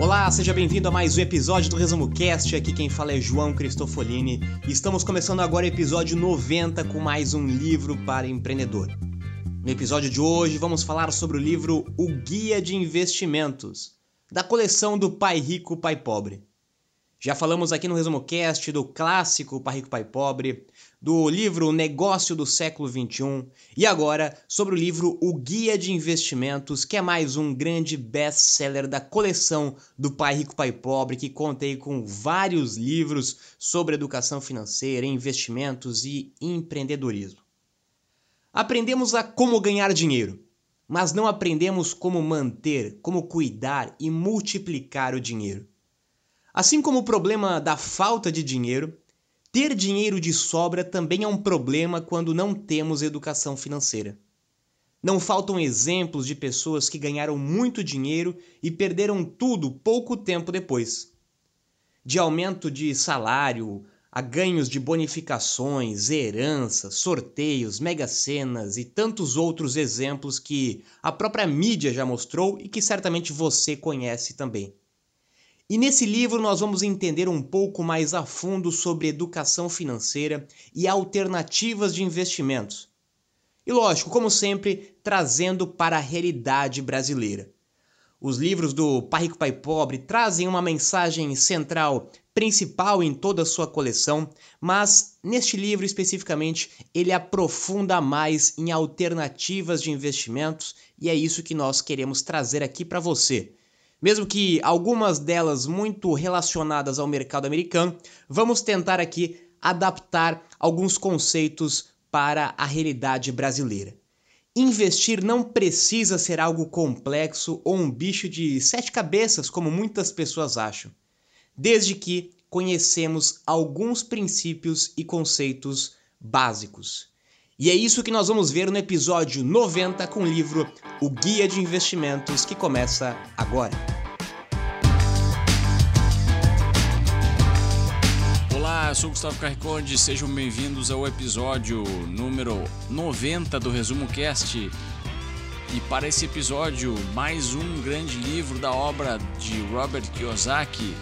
Olá, seja bem-vindo a mais um episódio do Resumo Cast. Aqui quem fala é João Cristofolini. Estamos começando agora o episódio 90 com mais um livro para empreendedor. No episódio de hoje vamos falar sobre o livro O Guia de Investimentos, da coleção do Pai Rico, Pai Pobre. Já falamos aqui no Resumo Cast do clássico Pai Rico, Pai Pobre, do livro O Negócio do Século XXI e agora sobre o livro O Guia de Investimentos, que é mais um grande best-seller da coleção do Pai Rico, Pai Pobre, que contei com vários livros sobre educação financeira, investimentos e empreendedorismo. Aprendemos a como ganhar dinheiro, mas não aprendemos como manter, como cuidar e multiplicar o dinheiro. Assim como o problema da falta de dinheiro, ter dinheiro de sobra também é um problema quando não temos educação financeira. Não faltam exemplos de pessoas que ganharam muito dinheiro e perderam tudo pouco tempo depois. De aumento de salário, a ganhos de bonificações, heranças, sorteios, mega-cenas e tantos outros exemplos que a própria mídia já mostrou e que certamente você conhece também. E nesse livro nós vamos entender um pouco mais a fundo sobre educação financeira e alternativas de investimentos. E lógico, como sempre, trazendo para a realidade brasileira. Os livros do Pai Rico Pai Pobre trazem uma mensagem central principal em toda a sua coleção, mas neste livro especificamente ele aprofunda mais em alternativas de investimentos e é isso que nós queremos trazer aqui para você. Mesmo que algumas delas muito relacionadas ao mercado americano, vamos tentar aqui adaptar alguns conceitos para a realidade brasileira. Investir não precisa ser algo complexo ou um bicho de sete cabeças, como muitas pessoas acham desde que conhecemos alguns princípios e conceitos básicos. E é isso que nós vamos ver no episódio 90 com o livro O Guia de Investimentos, que começa agora. Olá, eu sou Gustavo Carriconde, sejam bem-vindos ao episódio número 90 do Resumo Cast. E para esse episódio, mais um grande livro da obra de Robert Kiyosaki,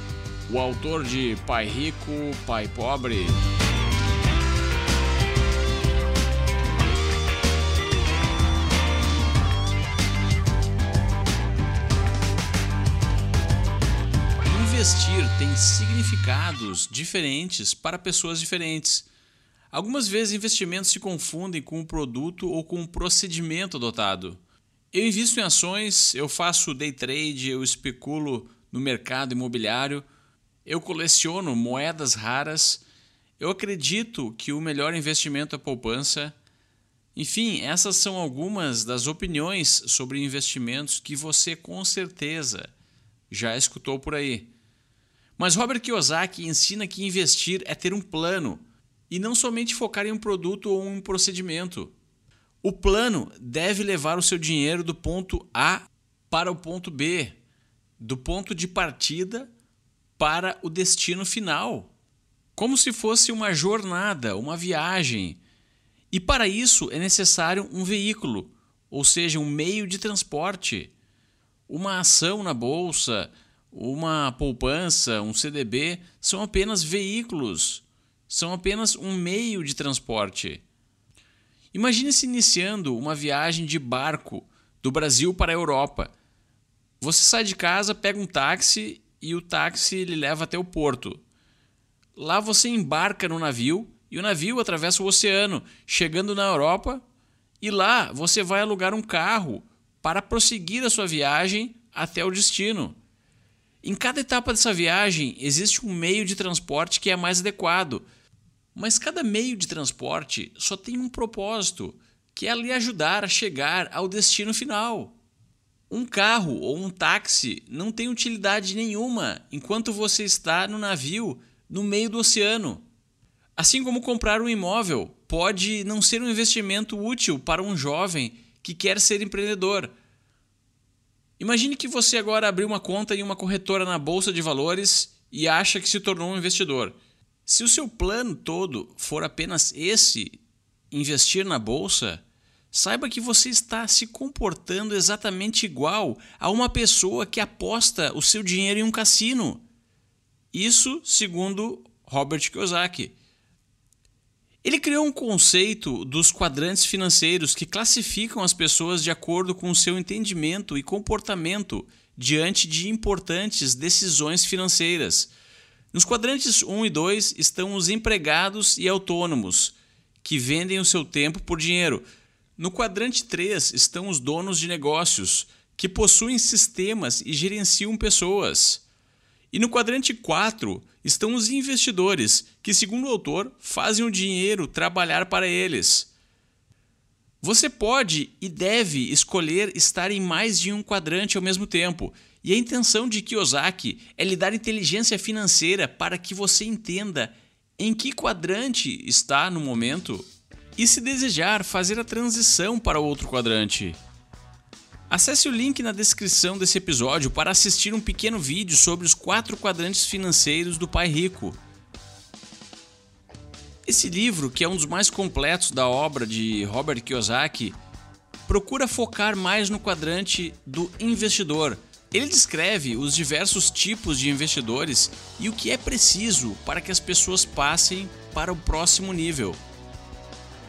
o autor de Pai Rico, Pai Pobre. Investir tem significados diferentes para pessoas diferentes. Algumas vezes investimentos se confundem com o produto ou com o procedimento adotado. Eu invisto em ações, eu faço day trade, eu especulo no mercado imobiliário eu coleciono moedas raras. Eu acredito que o melhor investimento é poupança. Enfim, essas são algumas das opiniões sobre investimentos que você com certeza já escutou por aí. Mas Robert Kiyosaki ensina que investir é ter um plano e não somente focar em um produto ou um procedimento. O plano deve levar o seu dinheiro do ponto A para o ponto B, do ponto de partida para o destino final, como se fosse uma jornada, uma viagem. E para isso é necessário um veículo, ou seja, um meio de transporte. Uma ação na bolsa, uma poupança, um CDB são apenas veículos, são apenas um meio de transporte. Imagine-se iniciando uma viagem de barco do Brasil para a Europa. Você sai de casa, pega um táxi e o táxi lhe leva até o porto. Lá você embarca no navio e o navio atravessa o oceano, chegando na Europa, e lá você vai alugar um carro para prosseguir a sua viagem até o destino. Em cada etapa dessa viagem existe um meio de transporte que é mais adequado, mas cada meio de transporte só tem um propósito, que é lhe ajudar a chegar ao destino final. Um carro ou um táxi não tem utilidade nenhuma enquanto você está no navio no meio do oceano. Assim como comprar um imóvel pode não ser um investimento útil para um jovem que quer ser empreendedor. Imagine que você agora abriu uma conta em uma corretora na bolsa de valores e acha que se tornou um investidor. Se o seu plano todo for apenas esse, investir na bolsa, saiba que você está se comportando exatamente igual a uma pessoa que aposta o seu dinheiro em um cassino. Isso segundo Robert Kiyosaki. Ele criou um conceito dos quadrantes financeiros que classificam as pessoas de acordo com o seu entendimento e comportamento diante de importantes decisões financeiras. Nos quadrantes 1 e 2 estão os empregados e autônomos, que vendem o seu tempo por dinheiro. No quadrante 3 estão os donos de negócios, que possuem sistemas e gerenciam pessoas. E no quadrante 4 estão os investidores, que, segundo o autor, fazem o dinheiro trabalhar para eles. Você pode e deve escolher estar em mais de um quadrante ao mesmo tempo, e a intenção de Kiyosaki é lhe dar inteligência financeira para que você entenda em que quadrante está no momento e, se desejar, fazer a transição para outro quadrante. Acesse o link na descrição desse episódio para assistir um pequeno vídeo sobre os quatro quadrantes financeiros do Pai Rico. Esse livro, que é um dos mais completos da obra de Robert Kiyosaki, procura focar mais no quadrante do investidor. Ele descreve os diversos tipos de investidores e o que é preciso para que as pessoas passem para o próximo nível.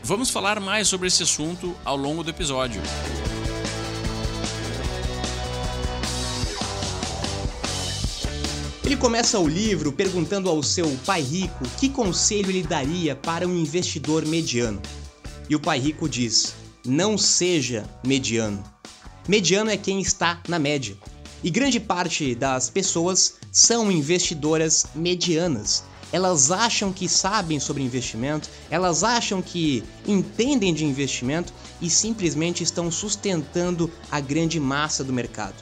Vamos falar mais sobre esse assunto ao longo do episódio. Ele começa o livro perguntando ao seu pai rico que conselho ele daria para um investidor mediano. E o pai rico diz: não seja mediano. Mediano é quem está na média. E grande parte das pessoas são investidoras medianas. Elas acham que sabem sobre investimento, elas acham que entendem de investimento e simplesmente estão sustentando a grande massa do mercado.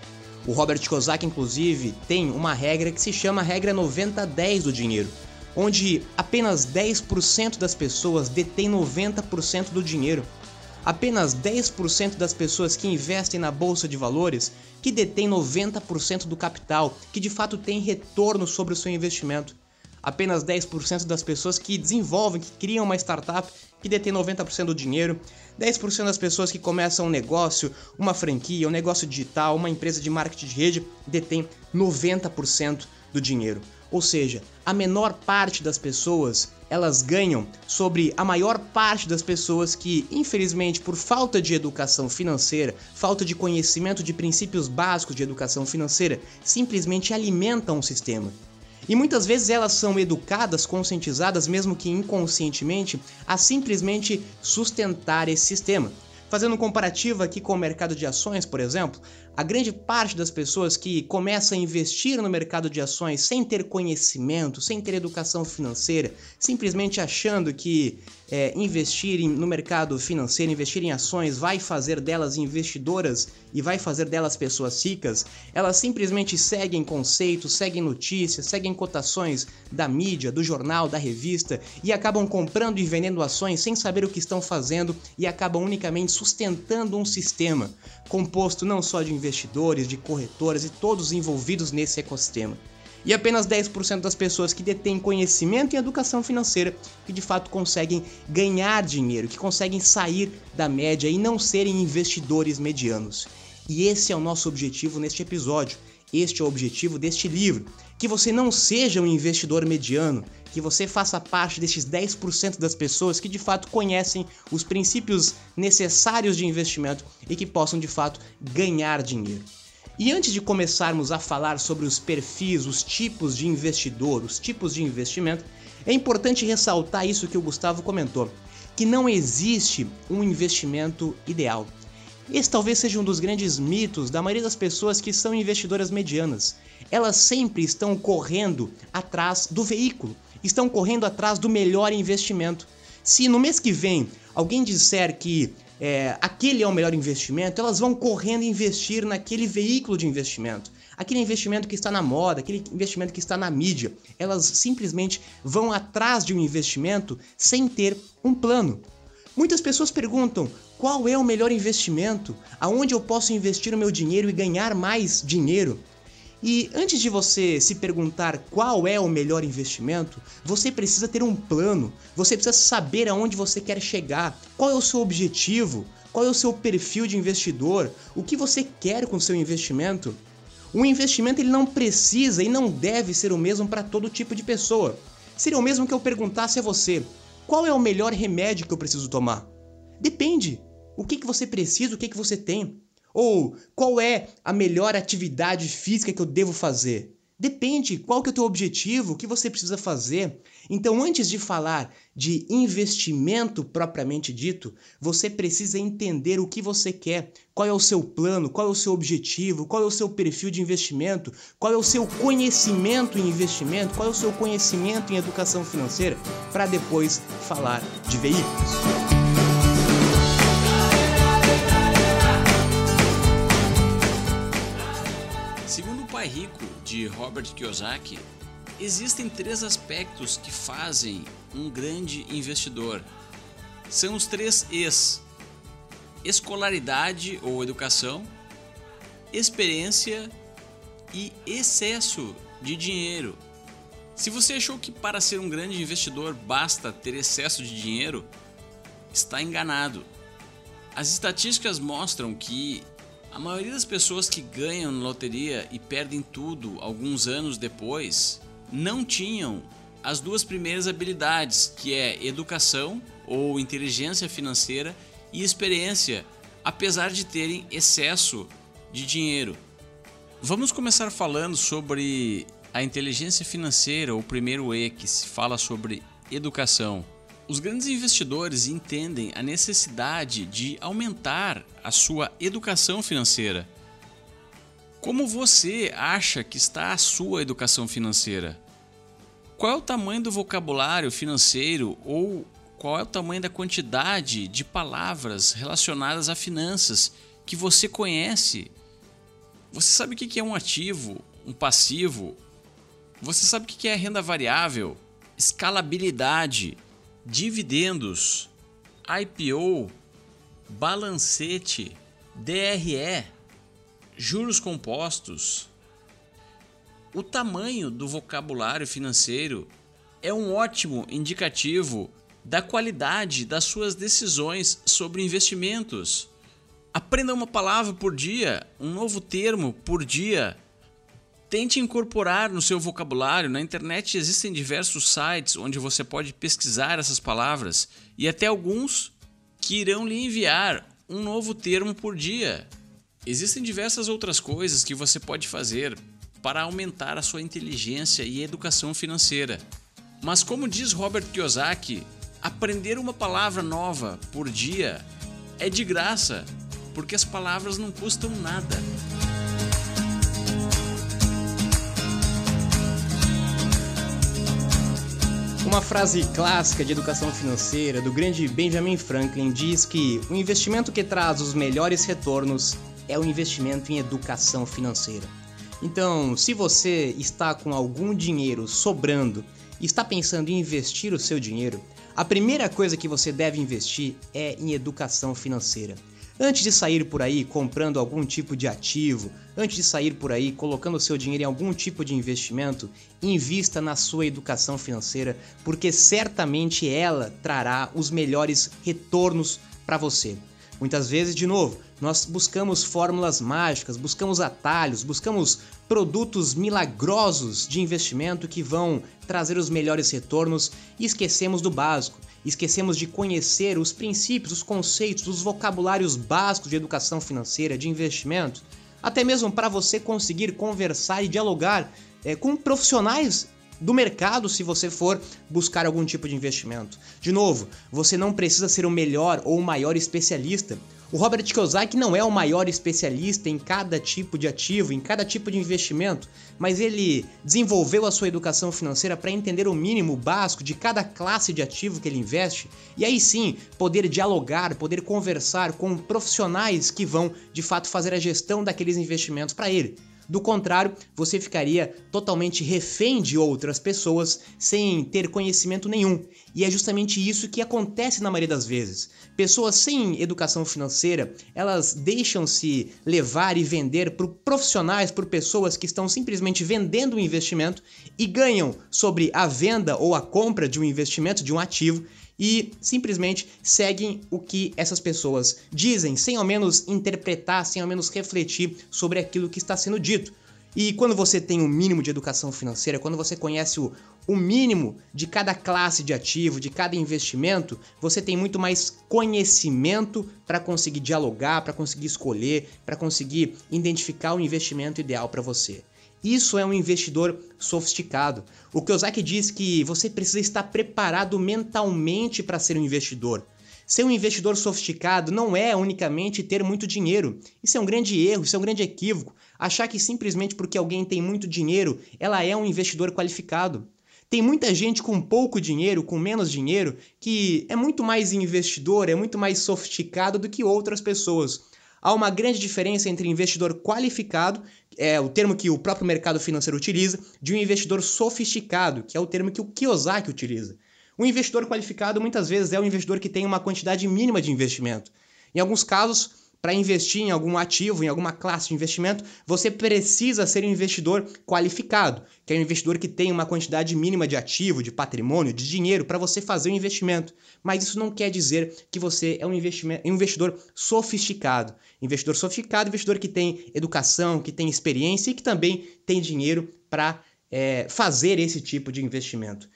O Robert Kiyosaki, inclusive, tem uma regra que se chama regra 90-10 do dinheiro, onde apenas 10% das pessoas detêm 90% do dinheiro. Apenas 10% das pessoas que investem na bolsa de valores que detêm 90% do capital, que de fato tem retorno sobre o seu investimento. Apenas 10% das pessoas que desenvolvem, que criam uma startup que detém 90% do dinheiro, 10% das pessoas que começam um negócio, uma franquia, um negócio digital, uma empresa de marketing de rede detém 90% do dinheiro. Ou seja, a menor parte das pessoas elas ganham sobre a maior parte das pessoas que, infelizmente, por falta de educação financeira, falta de conhecimento de princípios básicos de educação financeira, simplesmente alimentam o sistema. E muitas vezes elas são educadas, conscientizadas, mesmo que inconscientemente, a simplesmente sustentar esse sistema. Fazendo um comparativo aqui com o mercado de ações, por exemplo, a grande parte das pessoas que começa a investir no mercado de ações sem ter conhecimento, sem ter educação financeira, simplesmente achando que é, investir no mercado financeiro, investir em ações, vai fazer delas investidoras e vai fazer delas pessoas ricas, elas simplesmente seguem conceitos, seguem notícias, seguem cotações da mídia, do jornal, da revista e acabam comprando e vendendo ações sem saber o que estão fazendo e acabam unicamente sustentando um sistema composto não só de investidores, de corretoras e todos envolvidos nesse ecossistema. E apenas 10% das pessoas que detêm conhecimento em educação financeira que de fato conseguem ganhar dinheiro, que conseguem sair da média e não serem investidores medianos. E esse é o nosso objetivo neste episódio. Este é o objetivo deste livro: que você não seja um investidor mediano, que você faça parte desses 10% das pessoas que de fato conhecem os princípios necessários de investimento e que possam de fato ganhar dinheiro. E antes de começarmos a falar sobre os perfis, os tipos de investidor, os tipos de investimento, é importante ressaltar isso que o Gustavo comentou, que não existe um investimento ideal. Esse talvez seja um dos grandes mitos da maioria das pessoas que são investidoras medianas. Elas sempre estão correndo atrás do veículo, estão correndo atrás do melhor investimento. Se no mês que vem alguém disser que é, aquele é o melhor investimento, elas vão correndo investir naquele veículo de investimento. Aquele investimento que está na moda, aquele investimento que está na mídia. Elas simplesmente vão atrás de um investimento sem ter um plano. Muitas pessoas perguntam qual é o melhor investimento, aonde eu posso investir o meu dinheiro e ganhar mais dinheiro. E antes de você se perguntar qual é o melhor investimento, você precisa ter um plano, você precisa saber aonde você quer chegar, qual é o seu objetivo, qual é o seu perfil de investidor, o que você quer com seu investimento. O investimento ele não precisa e não deve ser o mesmo para todo tipo de pessoa. Seria o mesmo que eu perguntasse a você: qual é o melhor remédio que eu preciso tomar? Depende. O que, que você precisa, o que, que você tem. Ou qual é a melhor atividade física que eu devo fazer? Depende qual que é o teu objetivo, o que você precisa fazer. Então, antes de falar de investimento propriamente dito, você precisa entender o que você quer, qual é o seu plano, qual é o seu objetivo, qual é o seu perfil de investimento, qual é o seu conhecimento em investimento, qual é o seu conhecimento em educação financeira, para depois falar de veículos. Pai Rico, de Robert Kiyosaki, existem três aspectos que fazem um grande investidor. São os três E's: escolaridade ou educação, experiência e excesso de dinheiro. Se você achou que para ser um grande investidor basta ter excesso de dinheiro, está enganado. As estatísticas mostram que a maioria das pessoas que ganham na loteria e perdem tudo alguns anos depois não tinham as duas primeiras habilidades, que é educação ou inteligência financeira e experiência, apesar de terem excesso de dinheiro. Vamos começar falando sobre a inteligência financeira, o primeiro E que se fala sobre educação. Os grandes investidores entendem a necessidade de aumentar a sua educação financeira. Como você acha que está a sua educação financeira? Qual é o tamanho do vocabulário financeiro ou qual é o tamanho da quantidade de palavras relacionadas a finanças que você conhece? Você sabe o que é um ativo, um passivo? Você sabe o que é renda variável, escalabilidade, dividendos, IPO, balancete, DRE, juros compostos. O tamanho do vocabulário financeiro é um ótimo indicativo da qualidade das suas decisões sobre investimentos. Aprenda uma palavra por dia, um novo termo por dia Tente incorporar no seu vocabulário. Na internet existem diversos sites onde você pode pesquisar essas palavras e até alguns que irão lhe enviar um novo termo por dia. Existem diversas outras coisas que você pode fazer para aumentar a sua inteligência e educação financeira. Mas, como diz Robert Kiyosaki, aprender uma palavra nova por dia é de graça, porque as palavras não custam nada. Uma frase clássica de educação financeira do grande Benjamin Franklin diz que o investimento que traz os melhores retornos é o investimento em educação financeira. Então, se você está com algum dinheiro sobrando e está pensando em investir o seu dinheiro, a primeira coisa que você deve investir é em educação financeira. Antes de sair por aí comprando algum tipo de ativo, antes de sair por aí colocando seu dinheiro em algum tipo de investimento, invista na sua educação financeira, porque certamente ela trará os melhores retornos para você. Muitas vezes, de novo, nós buscamos fórmulas mágicas, buscamos atalhos, buscamos produtos milagrosos de investimento que vão trazer os melhores retornos e esquecemos do básico. Esquecemos de conhecer os princípios, os conceitos, os vocabulários básicos de educação financeira, de investimento, até mesmo para você conseguir conversar e dialogar é, com profissionais do mercado se você for buscar algum tipo de investimento. De novo, você não precisa ser o melhor ou o maior especialista. O Robert Kiyosaki não é o maior especialista em cada tipo de ativo, em cada tipo de investimento, mas ele desenvolveu a sua educação financeira para entender o mínimo básico de cada classe de ativo que ele investe e aí sim poder dialogar, poder conversar com profissionais que vão de fato fazer a gestão daqueles investimentos para ele. Do contrário, você ficaria totalmente refém de outras pessoas sem ter conhecimento nenhum. E é justamente isso que acontece na maioria das vezes. Pessoas sem educação financeira, elas deixam-se levar e vender por profissionais, por pessoas que estão simplesmente vendendo um investimento e ganham sobre a venda ou a compra de um investimento, de um ativo, e simplesmente seguem o que essas pessoas dizem, sem ao menos interpretar, sem ao menos refletir sobre aquilo que está sendo dito. E quando você tem um mínimo de educação financeira, quando você conhece o, o mínimo de cada classe de ativo, de cada investimento, você tem muito mais conhecimento para conseguir dialogar, para conseguir escolher, para conseguir identificar o investimento ideal para você. Isso é um investidor sofisticado. O Kiyosaki diz que você precisa estar preparado mentalmente para ser um investidor. Ser um investidor sofisticado não é unicamente ter muito dinheiro. Isso é um grande erro, isso é um grande equívoco. Achar que simplesmente porque alguém tem muito dinheiro, ela é um investidor qualificado. Tem muita gente com pouco dinheiro, com menos dinheiro, que é muito mais investidor, é muito mais sofisticado do que outras pessoas. Há uma grande diferença entre investidor qualificado, é o termo que o próprio mercado financeiro utiliza, de um investidor sofisticado, que é o termo que o Kiyosaki utiliza. O investidor qualificado muitas vezes é o investidor que tem uma quantidade mínima de investimento. Em alguns casos, para investir em algum ativo, em alguma classe de investimento, você precisa ser um investidor qualificado, que é um investidor que tem uma quantidade mínima de ativo, de patrimônio, de dinheiro para você fazer o um investimento. Mas isso não quer dizer que você é um, um investidor sofisticado. Investidor sofisticado, investidor que tem educação, que tem experiência e que também tem dinheiro para é, fazer esse tipo de investimento.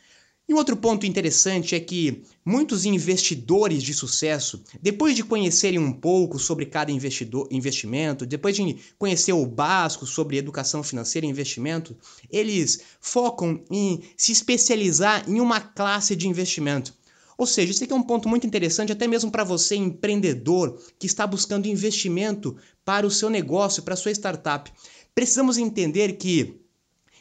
E um outro ponto interessante é que muitos investidores de sucesso, depois de conhecerem um pouco sobre cada investidor, investimento, depois de conhecer o básico sobre educação financeira e investimento, eles focam em se especializar em uma classe de investimento. Ou seja, isso aqui é um ponto muito interessante, até mesmo para você, empreendedor, que está buscando investimento para o seu negócio, para a sua startup. Precisamos entender que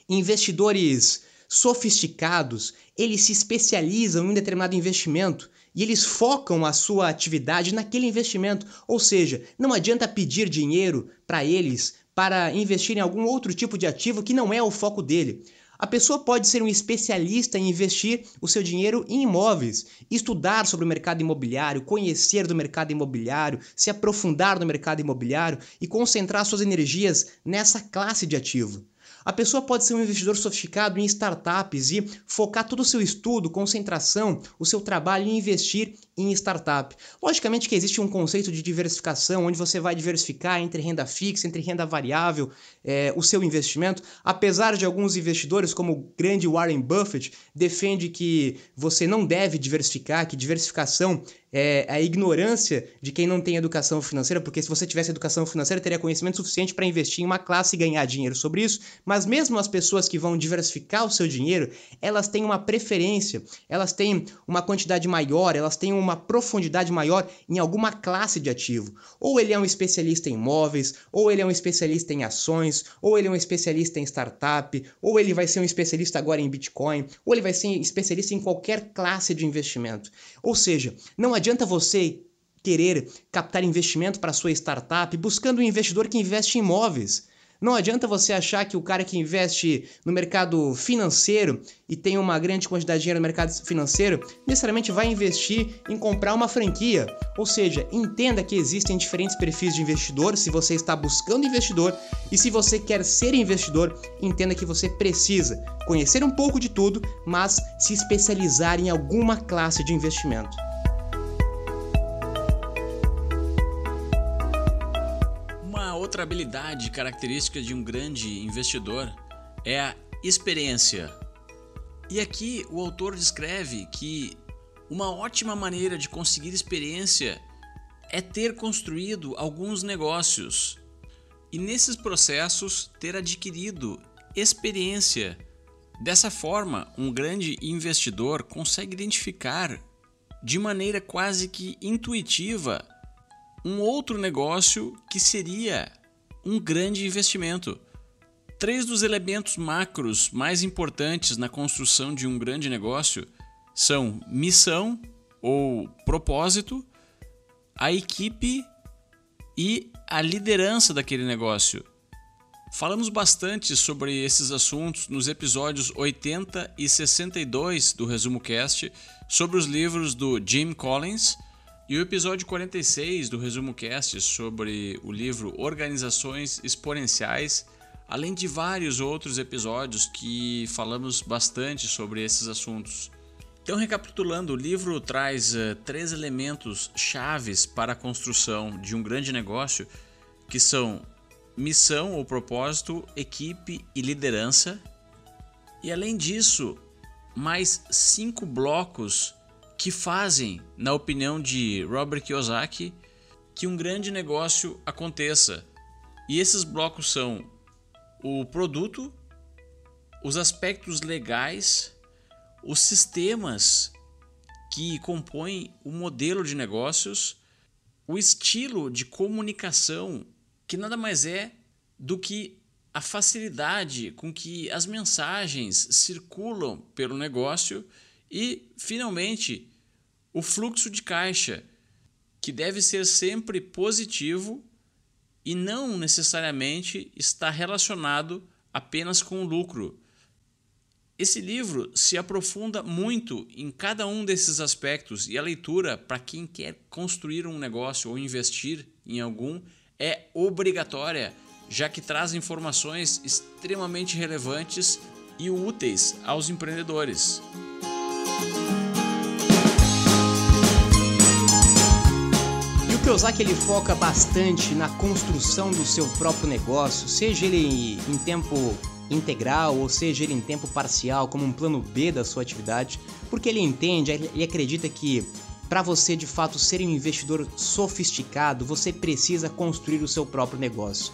investidores sofisticados, eles se especializam em um determinado investimento e eles focam a sua atividade naquele investimento. Ou seja, não adianta pedir dinheiro para eles para investir em algum outro tipo de ativo que não é o foco dele. A pessoa pode ser um especialista em investir o seu dinheiro em imóveis, estudar sobre o mercado imobiliário, conhecer do mercado imobiliário, se aprofundar no mercado imobiliário e concentrar suas energias nessa classe de ativo. A pessoa pode ser um investidor sofisticado em startups e focar todo o seu estudo, concentração, o seu trabalho em investir em startup. Logicamente que existe um conceito de diversificação, onde você vai diversificar entre renda fixa, entre renda variável, é, o seu investimento. Apesar de alguns investidores, como o grande Warren Buffett, defende que você não deve diversificar, que diversificação é a ignorância de quem não tem educação financeira, porque se você tivesse educação financeira, teria conhecimento suficiente para investir em uma classe e ganhar dinheiro sobre isso. Mas mesmo as pessoas que vão diversificar o seu dinheiro, elas têm uma preferência, elas têm uma quantidade maior, elas têm uma profundidade maior em alguma classe de ativo. Ou ele é um especialista em imóveis, ou ele é um especialista em ações, ou ele é um especialista em startup, ou ele vai ser um especialista agora em Bitcoin, ou ele vai ser especialista em qualquer classe de investimento. Ou seja, não adianta você querer captar investimento para sua startup buscando um investidor que investe em imóveis. Não adianta você achar que o cara que investe no mercado financeiro e tem uma grande quantidade de dinheiro no mercado financeiro necessariamente vai investir em comprar uma franquia. Ou seja, entenda que existem diferentes perfis de investidor se você está buscando investidor e se você quer ser investidor, entenda que você precisa conhecer um pouco de tudo, mas se especializar em alguma classe de investimento. Outra habilidade característica de um grande investidor é a experiência. E aqui o autor descreve que uma ótima maneira de conseguir experiência é ter construído alguns negócios e nesses processos ter adquirido experiência Dessa forma, um grande investidor consegue identificar de maneira quase que intuitiva um outro negócio que seria um grande investimento. Três dos elementos macros mais importantes na construção de um grande negócio são missão ou propósito, a equipe e a liderança daquele negócio. Falamos bastante sobre esses assuntos nos episódios 80 e 62 do Resumo Cast sobre os livros do Jim Collins e o episódio 46 do Resumo Cast sobre o livro Organizações Exponenciais, além de vários outros episódios que falamos bastante sobre esses assuntos. Então, recapitulando, o livro traz uh, três elementos chaves para a construção de um grande negócio, que são missão ou propósito, equipe e liderança. E além disso, mais cinco blocos que fazem, na opinião de Robert Kiyosaki, que um grande negócio aconteça. E esses blocos são o produto, os aspectos legais, os sistemas que compõem o modelo de negócios, o estilo de comunicação que nada mais é do que a facilidade com que as mensagens circulam pelo negócio e, finalmente, o fluxo de caixa, que deve ser sempre positivo e não necessariamente está relacionado apenas com o lucro. Esse livro se aprofunda muito em cada um desses aspectos e a leitura, para quem quer construir um negócio ou investir em algum, é obrigatória, já que traz informações extremamente relevantes e úteis aos empreendedores. Kiyosaki ele foca bastante na construção do seu próprio negócio, seja ele em tempo integral ou seja ele em tempo parcial, como um plano B da sua atividade, porque ele entende, ele acredita que para você de fato ser um investidor sofisticado, você precisa construir o seu próprio negócio.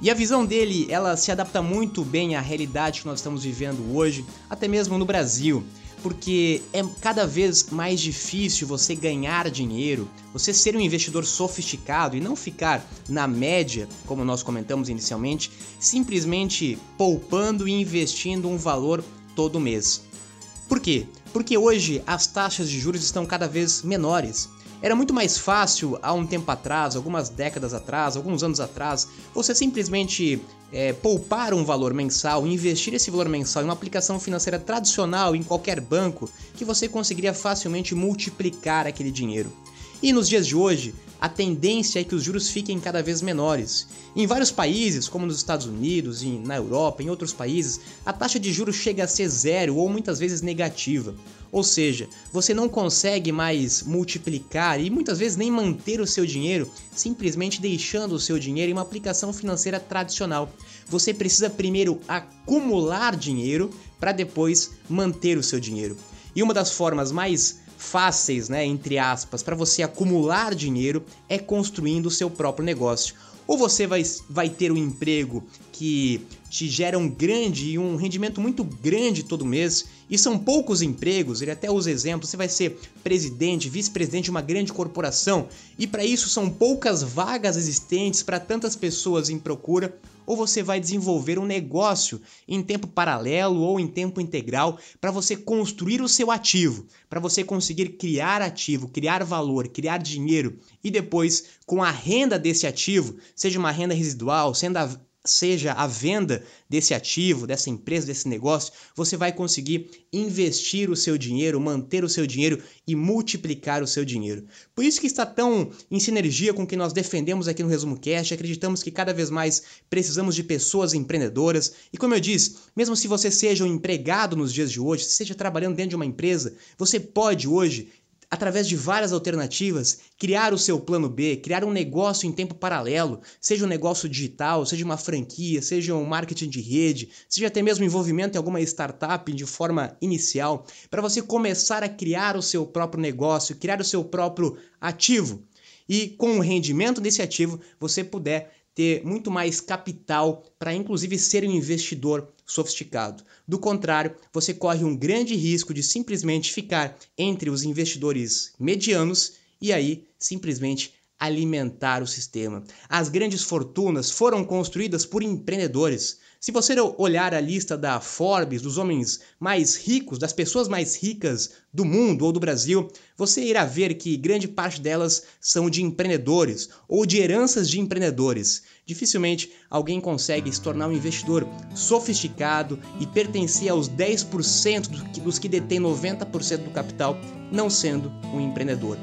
E a visão dele, ela se adapta muito bem à realidade que nós estamos vivendo hoje, até mesmo no Brasil, porque é cada vez mais difícil você ganhar dinheiro, você ser um investidor sofisticado e não ficar na média, como nós comentamos inicialmente, simplesmente poupando e investindo um valor todo mês. Por quê? Porque hoje as taxas de juros estão cada vez menores. Era muito mais fácil há um tempo atrás, algumas décadas atrás, alguns anos atrás, você simplesmente é, poupar um valor mensal, investir esse valor mensal em uma aplicação financeira tradicional em qualquer banco, que você conseguiria facilmente multiplicar aquele dinheiro. E nos dias de hoje, a tendência é que os juros fiquem cada vez menores. Em vários países, como nos Estados Unidos, na Europa, em outros países, a taxa de juros chega a ser zero ou muitas vezes negativa. Ou seja, você não consegue mais multiplicar e muitas vezes nem manter o seu dinheiro simplesmente deixando o seu dinheiro em uma aplicação financeira tradicional. Você precisa primeiro acumular dinheiro para depois manter o seu dinheiro. E uma das formas mais fáceis, né, entre aspas, para você acumular dinheiro é construindo o seu próprio negócio. Ou você vai, vai ter um emprego que te gera um grande e um rendimento muito grande todo mês, e são poucos empregos, ele até usa exemplos, você vai ser presidente, vice-presidente de uma grande corporação, e para isso são poucas vagas existentes para tantas pessoas em procura, ou você vai desenvolver um negócio em tempo paralelo ou em tempo integral para você construir o seu ativo, para você conseguir criar ativo, criar valor, criar dinheiro e depois, com a renda desse ativo, seja uma renda residual, sendo a, seja a venda desse ativo, dessa empresa, desse negócio, você vai conseguir investir o seu dinheiro, manter o seu dinheiro e multiplicar o seu dinheiro. Por isso que está tão em sinergia com o que nós defendemos aqui no Resumo Cast, acreditamos que cada vez mais precisamos de pessoas empreendedoras. E como eu disse, mesmo se você seja um empregado nos dias de hoje, se seja trabalhando dentro de uma empresa, você pode hoje através de várias alternativas, criar o seu plano B, criar um negócio em tempo paralelo, seja um negócio digital, seja uma franquia, seja um marketing de rede, seja até mesmo envolvimento em alguma startup de forma inicial, para você começar a criar o seu próprio negócio, criar o seu próprio ativo. E com o rendimento desse ativo, você puder ter muito mais capital para, inclusive, ser um investidor sofisticado. Do contrário, você corre um grande risco de simplesmente ficar entre os investidores medianos e aí simplesmente alimentar o sistema. As grandes fortunas foram construídas por empreendedores. Se você olhar a lista da Forbes, dos homens mais ricos, das pessoas mais ricas do mundo ou do Brasil, você irá ver que grande parte delas são de empreendedores ou de heranças de empreendedores. Dificilmente alguém consegue se tornar um investidor sofisticado e pertencer aos 10% dos que detêm 90% do capital, não sendo um empreendedor.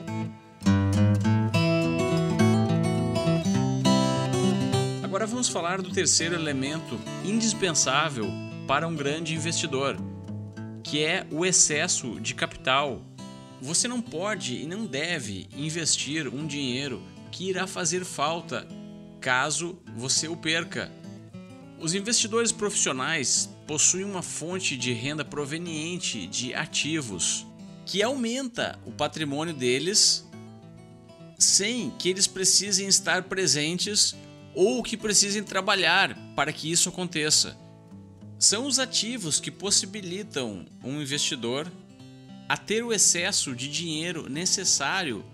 Agora vamos falar do terceiro elemento indispensável para um grande investidor, que é o excesso de capital. Você não pode e não deve investir um dinheiro que irá fazer falta caso você o perca. Os investidores profissionais possuem uma fonte de renda proveniente de ativos que aumenta o patrimônio deles sem que eles precisem estar presentes ou que precisem trabalhar para que isso aconteça. São os ativos que possibilitam um investidor a ter o excesso de dinheiro necessário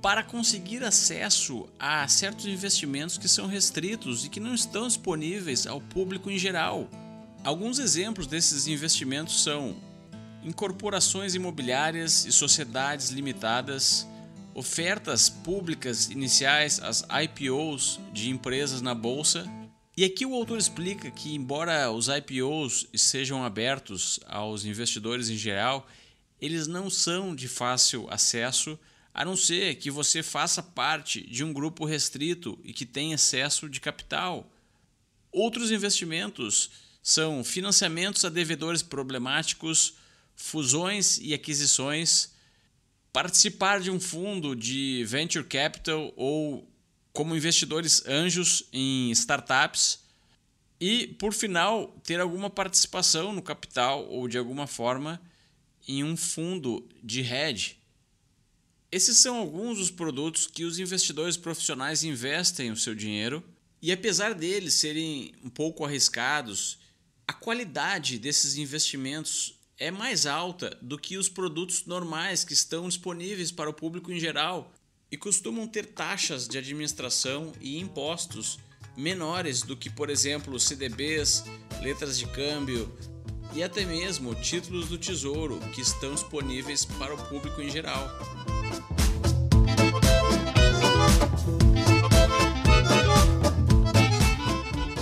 para conseguir acesso a certos investimentos que são restritos e que não estão disponíveis ao público em geral. Alguns exemplos desses investimentos são incorporações imobiliárias e sociedades limitadas, ofertas públicas iniciais, as IPOs de empresas na bolsa. E aqui o autor explica que, embora os IPOs sejam abertos aos investidores em geral, eles não são de fácil acesso, a não ser que você faça parte de um grupo restrito e que tenha excesso de capital. Outros investimentos são financiamentos a devedores problemáticos, fusões e aquisições participar de um fundo de venture capital ou como investidores anjos em startups e, por final, ter alguma participação no capital ou de alguma forma em um fundo de hedge. Esses são alguns dos produtos que os investidores profissionais investem o seu dinheiro e, apesar deles serem um pouco arriscados, a qualidade desses investimentos é mais alta do que os produtos normais que estão disponíveis para o público em geral e costumam ter taxas de administração e impostos menores do que, por exemplo, CDBs, letras de câmbio e até mesmo títulos do Tesouro que estão disponíveis para o público em geral.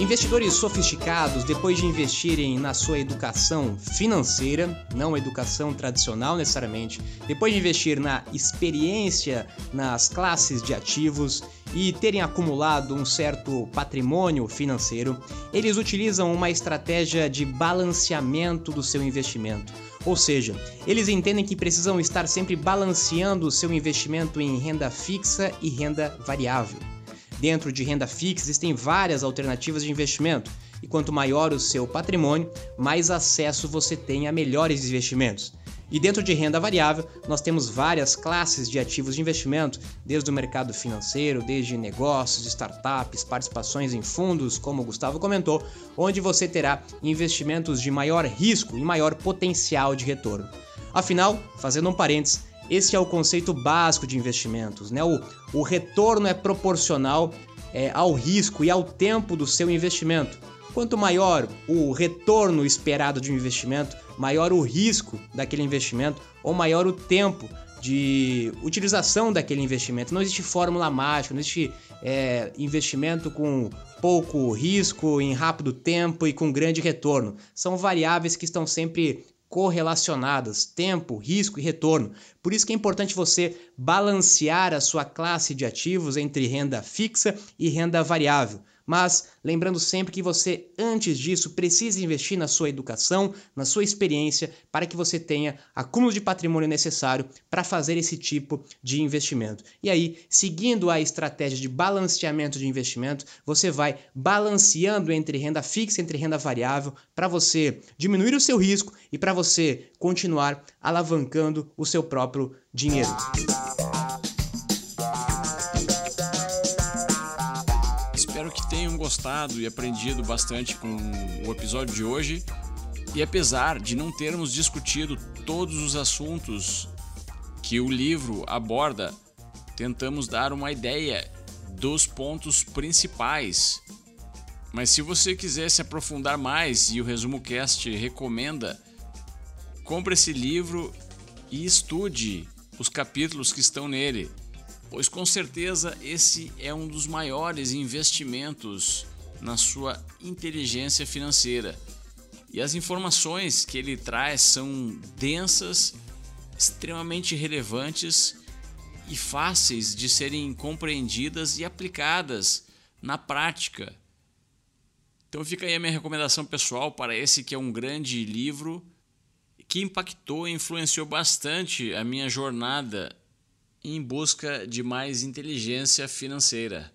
Investidores sofisticados, depois de investirem na sua educação financeira, não educação tradicional necessariamente, depois de investir na experiência nas classes de ativos e terem acumulado um certo patrimônio financeiro, eles utilizam uma estratégia de balanceamento do seu investimento. Ou seja, eles entendem que precisam estar sempre balanceando o seu investimento em renda fixa e renda variável. Dentro de renda fixa existem várias alternativas de investimento, e quanto maior o seu patrimônio, mais acesso você tem a melhores investimentos. E dentro de renda variável, nós temos várias classes de ativos de investimento, desde o mercado financeiro, desde negócios, startups, participações em fundos, como o Gustavo comentou, onde você terá investimentos de maior risco e maior potencial de retorno. Afinal, fazendo um parênteses, esse é o conceito básico de investimentos. Né? O, o retorno é proporcional é, ao risco e ao tempo do seu investimento. Quanto maior o retorno esperado de um investimento, maior o risco daquele investimento ou maior o tempo de utilização daquele investimento. Não existe fórmula mágica, não existe é, investimento com pouco risco, em rápido tempo e com grande retorno. São variáveis que estão sempre correlacionadas, tempo, risco e retorno. Por isso que é importante você balancear a sua classe de ativos entre renda fixa e renda variável. Mas lembrando sempre que você, antes disso, precisa investir na sua educação, na sua experiência, para que você tenha acúmulo de patrimônio necessário para fazer esse tipo de investimento. E aí, seguindo a estratégia de balanceamento de investimento, você vai balanceando entre renda fixa e entre renda variável para você diminuir o seu risco e para você continuar alavancando o seu próprio dinheiro. Gostado e aprendido bastante com o episódio de hoje. E apesar de não termos discutido todos os assuntos que o livro aborda, tentamos dar uma ideia dos pontos principais. Mas se você quiser se aprofundar mais e o Resumo Cast recomenda, compre esse livro e estude os capítulos que estão nele, pois com certeza esse é um dos maiores investimentos na sua inteligência financeira. E as informações que ele traz são densas, extremamente relevantes e fáceis de serem compreendidas e aplicadas na prática. Então fica aí a minha recomendação pessoal para esse que é um grande livro que impactou e influenciou bastante a minha jornada em busca de mais inteligência financeira.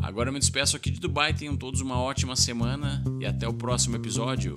Agora eu me despeço aqui de Dubai, tenham todos uma ótima semana e até o próximo episódio.